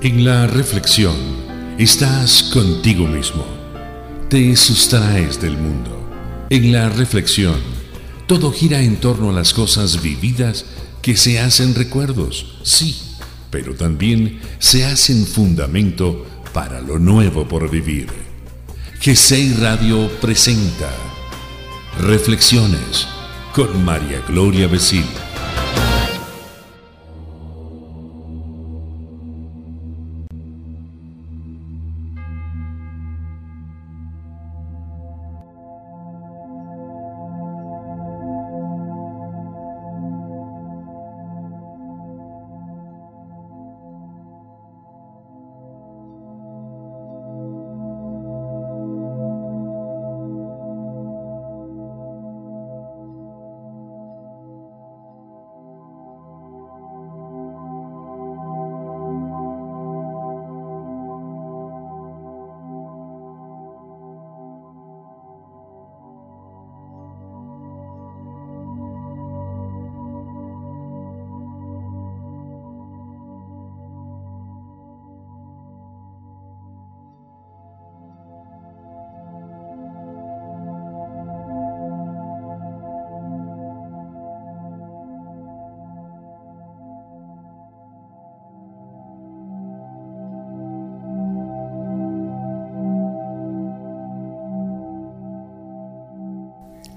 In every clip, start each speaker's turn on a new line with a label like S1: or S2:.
S1: En la reflexión estás contigo mismo. Te sustraes del mundo. En la reflexión todo gira en torno a las cosas vividas que se hacen recuerdos, sí, pero también se hacen fundamento para lo nuevo por vivir. GCI Radio presenta Reflexiones con María Gloria Becil.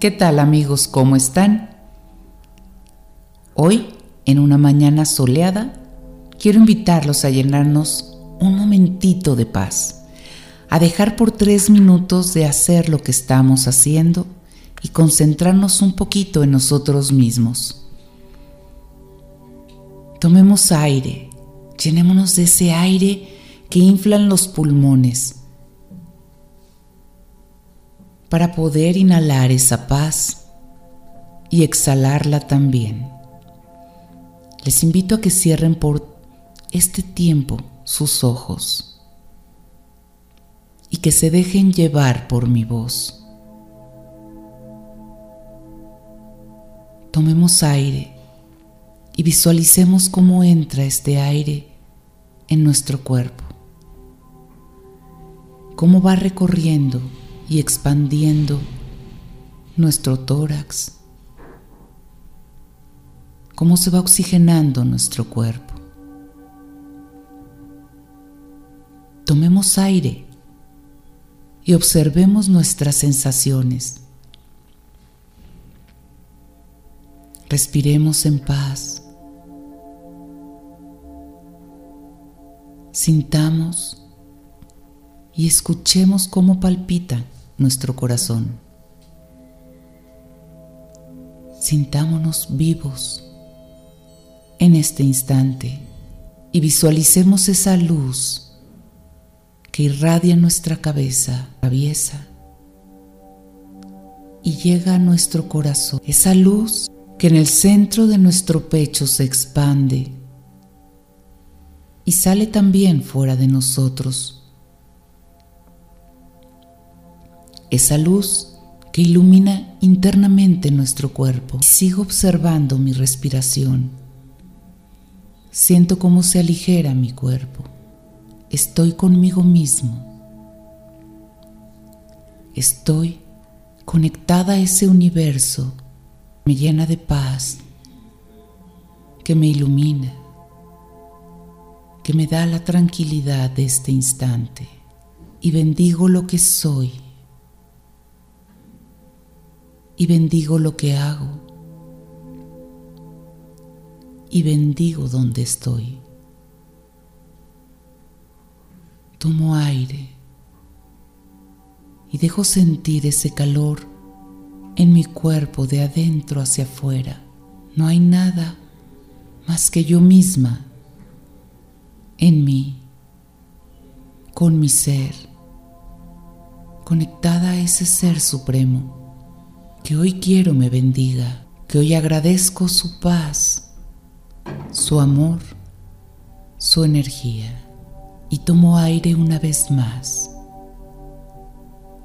S2: ¿Qué tal amigos? ¿Cómo están? Hoy, en una mañana soleada, quiero invitarlos a llenarnos un momentito de paz, a dejar por tres minutos de hacer lo que estamos haciendo y concentrarnos un poquito en nosotros mismos. Tomemos aire, llenémonos de ese aire que inflan los pulmones para poder inhalar esa paz y exhalarla también. Les invito a que cierren por este tiempo sus ojos y que se dejen llevar por mi voz. Tomemos aire y visualicemos cómo entra este aire en nuestro cuerpo, cómo va recorriendo y expandiendo nuestro tórax, cómo se va oxigenando nuestro cuerpo. Tomemos aire y observemos nuestras sensaciones. Respiremos en paz. Sintamos y escuchemos cómo palpitan nuestro corazón. Sintámonos vivos en este instante y visualicemos esa luz que irradia nuestra cabeza, cabeza y llega a nuestro corazón. Esa luz que en el centro de nuestro pecho se expande y sale también fuera de nosotros esa luz que ilumina internamente nuestro cuerpo. Sigo observando mi respiración. Siento cómo se aligera mi cuerpo. Estoy conmigo mismo. Estoy conectada a ese universo que me llena de paz, que me ilumina, que me da la tranquilidad de este instante. Y bendigo lo que soy y bendigo lo que hago y bendigo donde estoy. Tomo aire y dejo sentir ese calor en mi cuerpo de adentro hacia afuera. No hay nada más que yo misma en mí, con mi ser, conectada a ese ser supremo que hoy quiero me bendiga, que hoy agradezco su paz, su amor, su energía. Y tomo aire una vez más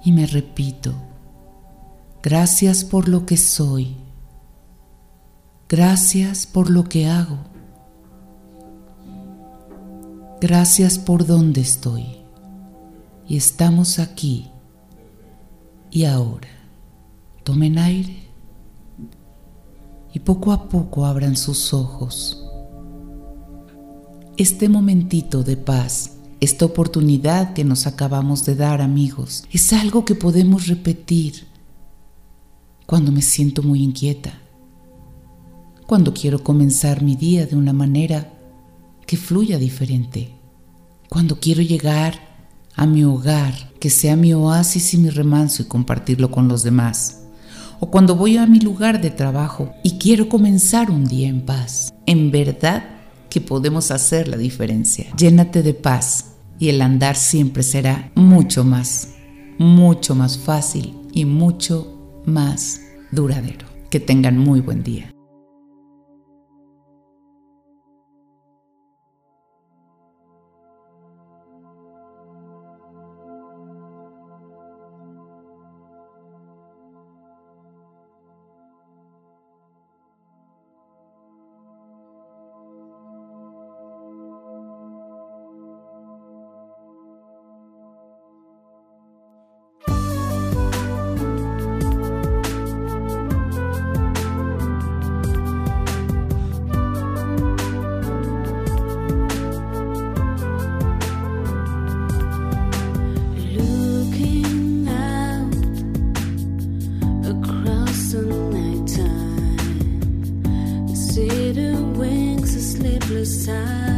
S2: y me repito, gracias por lo que soy, gracias por lo que hago, Gracias por donde estoy. Y estamos aquí y ahora. Tomen aire y poco a poco abran sus ojos. Este momentito de paz, esta oportunidad que nos acabamos de dar amigos, es algo que podemos repetir cuando me siento muy inquieta, cuando quiero comenzar mi día de una manera que fluya diferente, cuando quiero llegar a mi hogar, que sea mi oasis y mi remanso y compartirlo con los demás. O cuando voy a mi lugar de trabajo y quiero comenzar un día en paz. En verdad que podemos hacer la diferencia. Llénate de paz y el andar siempre será mucho más, mucho más fácil y mucho más duradero. Que tengan muy buen día.
S3: first time.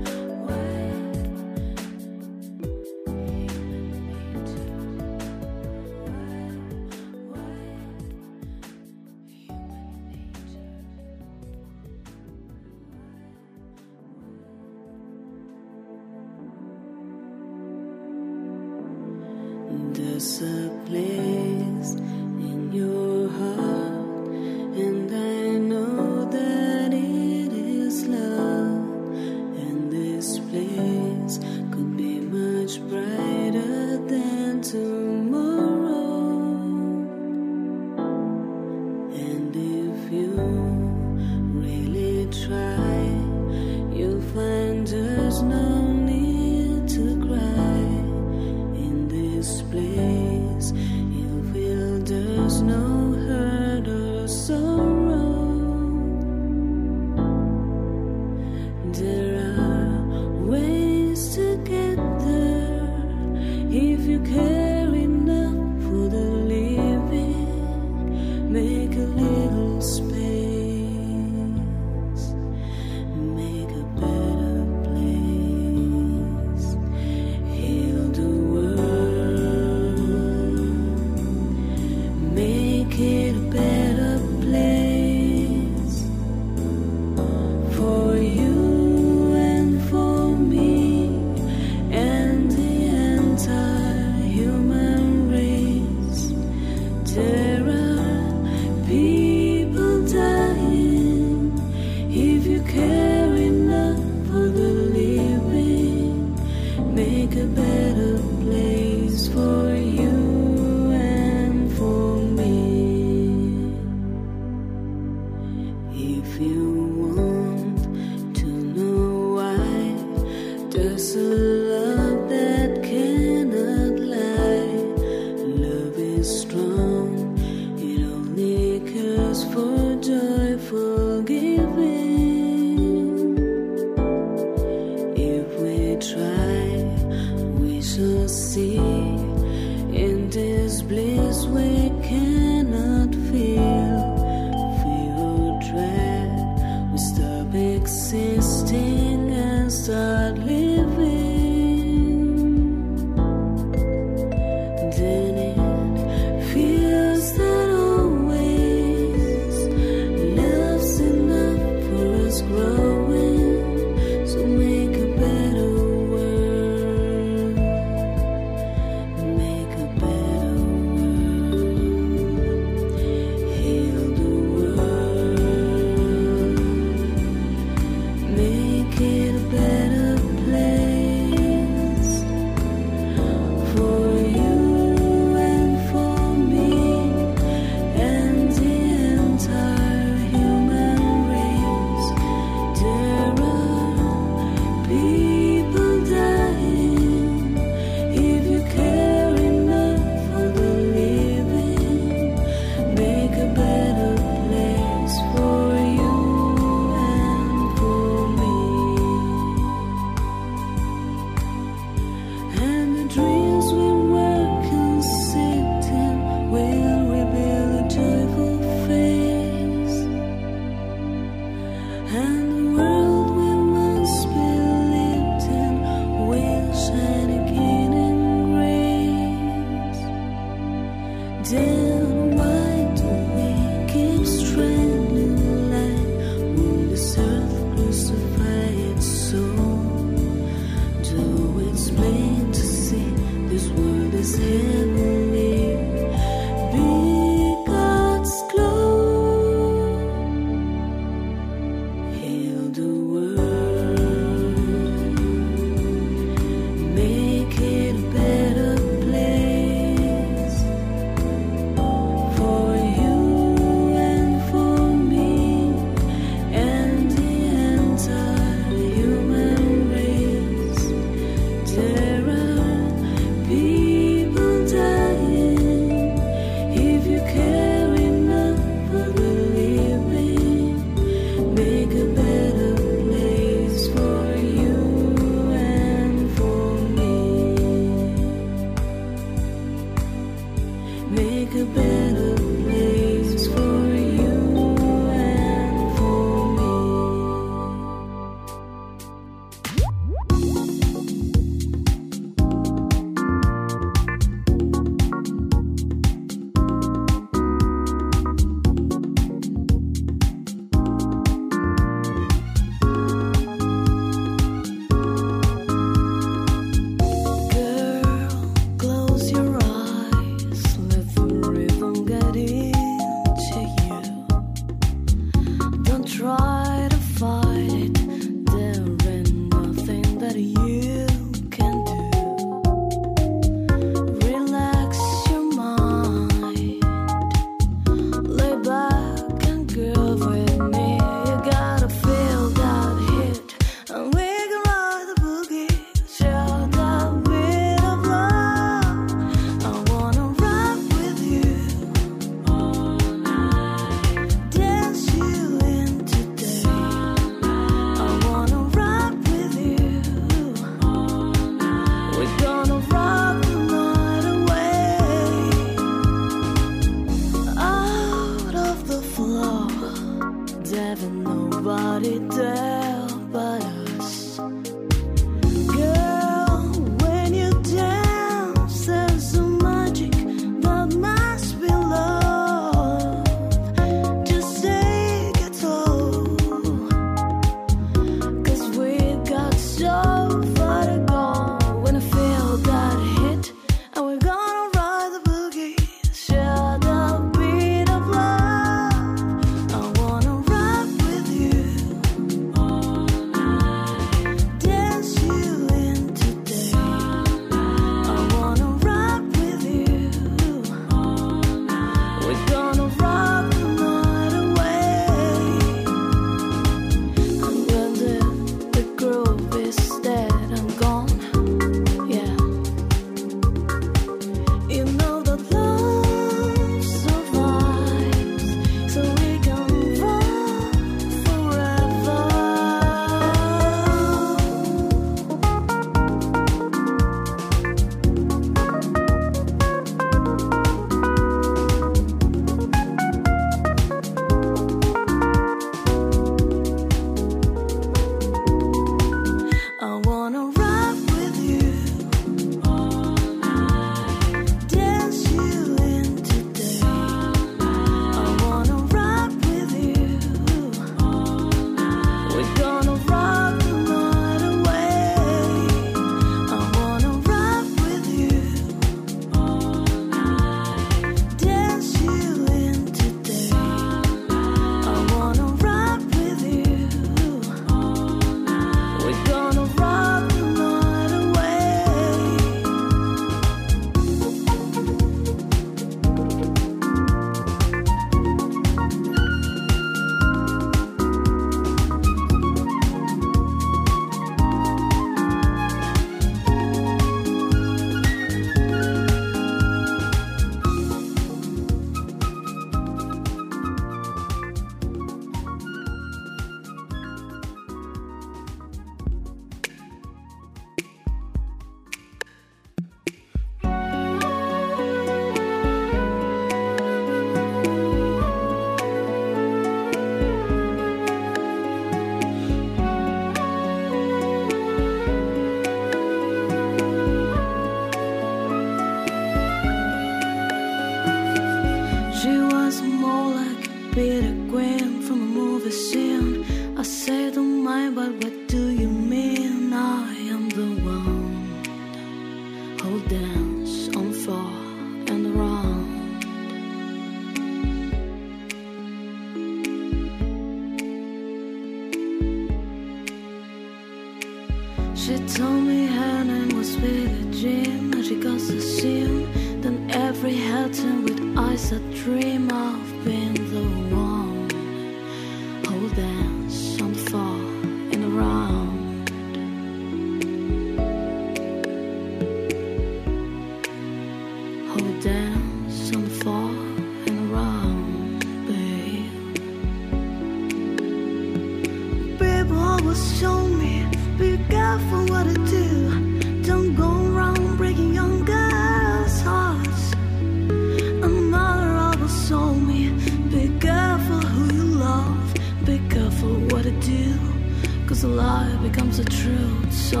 S3: comes the truth. So,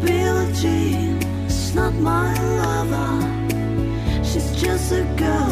S3: Billie Jean is not my lover. She's just a girl.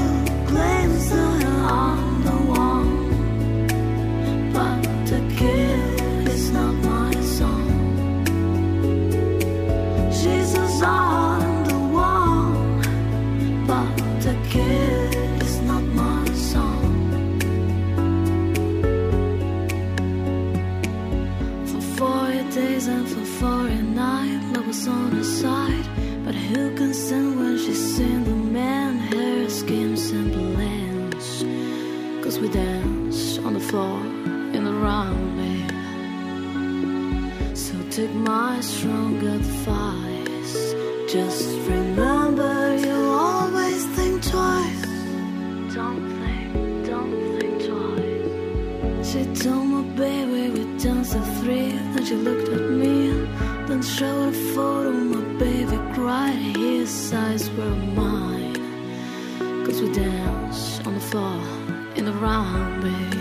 S3: took my strong advice. Just remember you always think twice. Don't think, don't think twice. She told my baby we danced at three. Then she looked at me, then showed a photo. My baby cried, his eyes were mine. Cause we danced on the floor in the round, baby.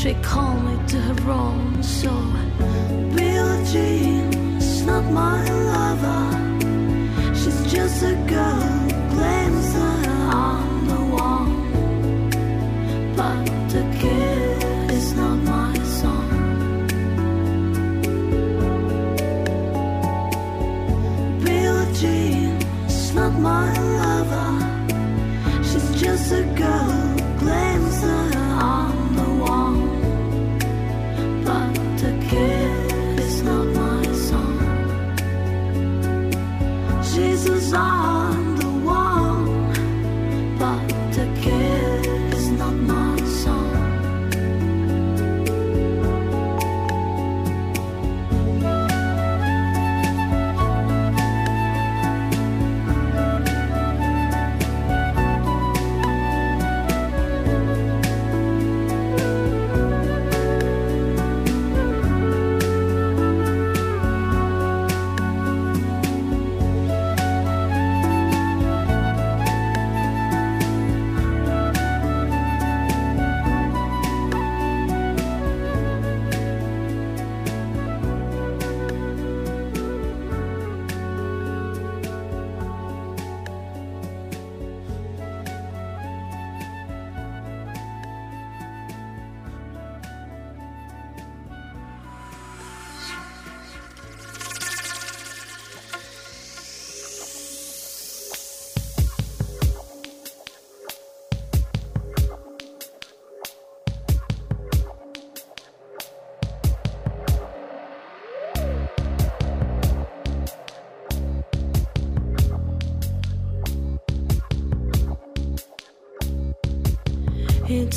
S3: She called me to her room. so Billie Jean's not my lover. She's just a girl, claims that I'm the wall. but.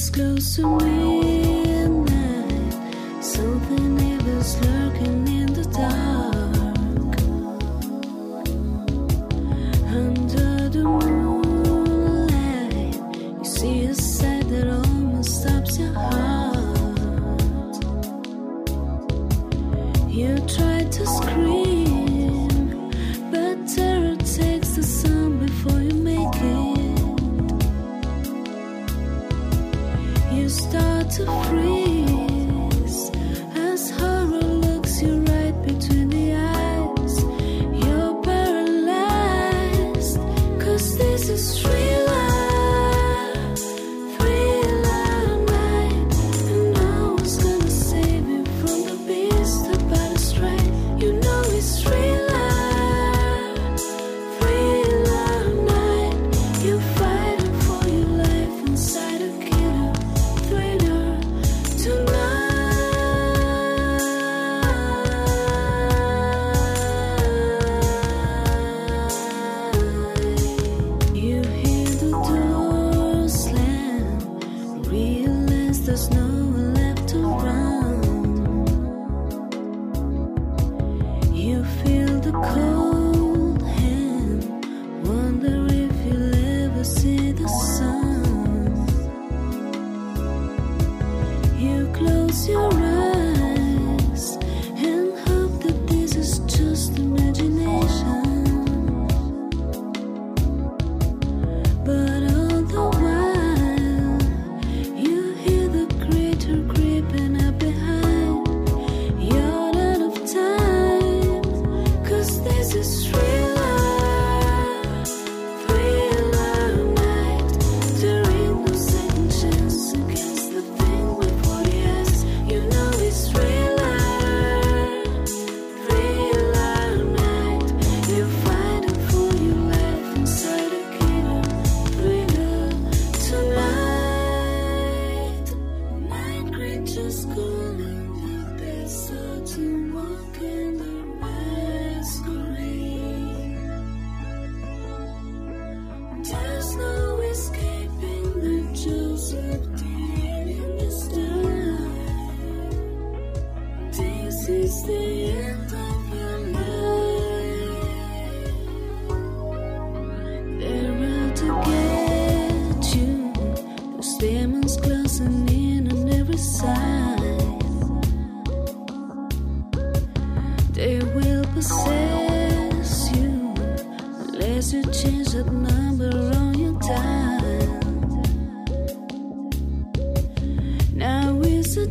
S3: close to midnight. Something evil's lurking in.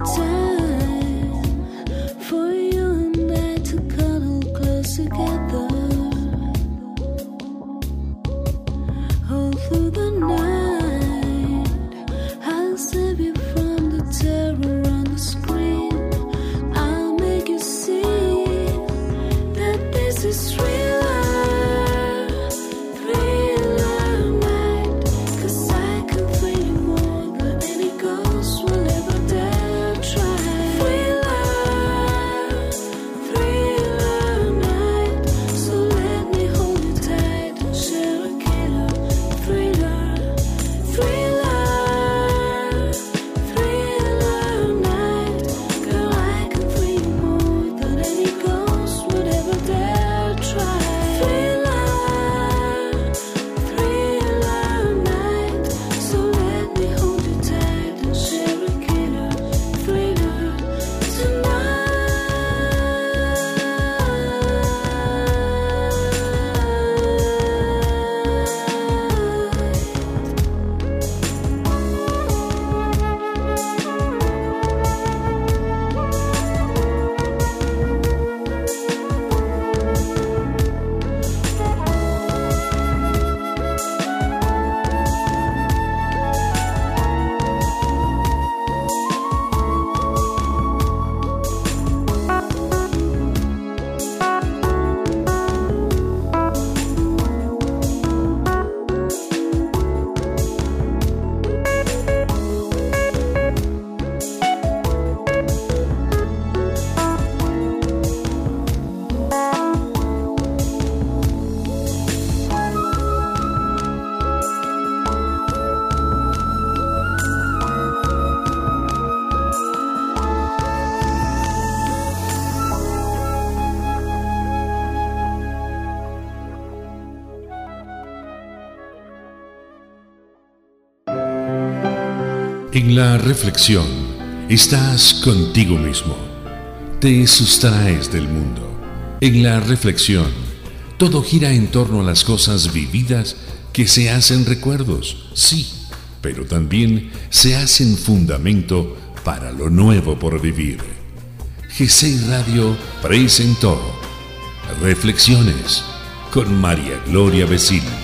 S3: time.
S1: En la reflexión estás contigo mismo. Te sustraes del mundo. En la reflexión todo gira en torno a las cosas vividas que se hacen recuerdos, sí, pero también se hacen fundamento para lo nuevo por vivir. G6 Radio presentó Reflexiones con María Gloria Vecino.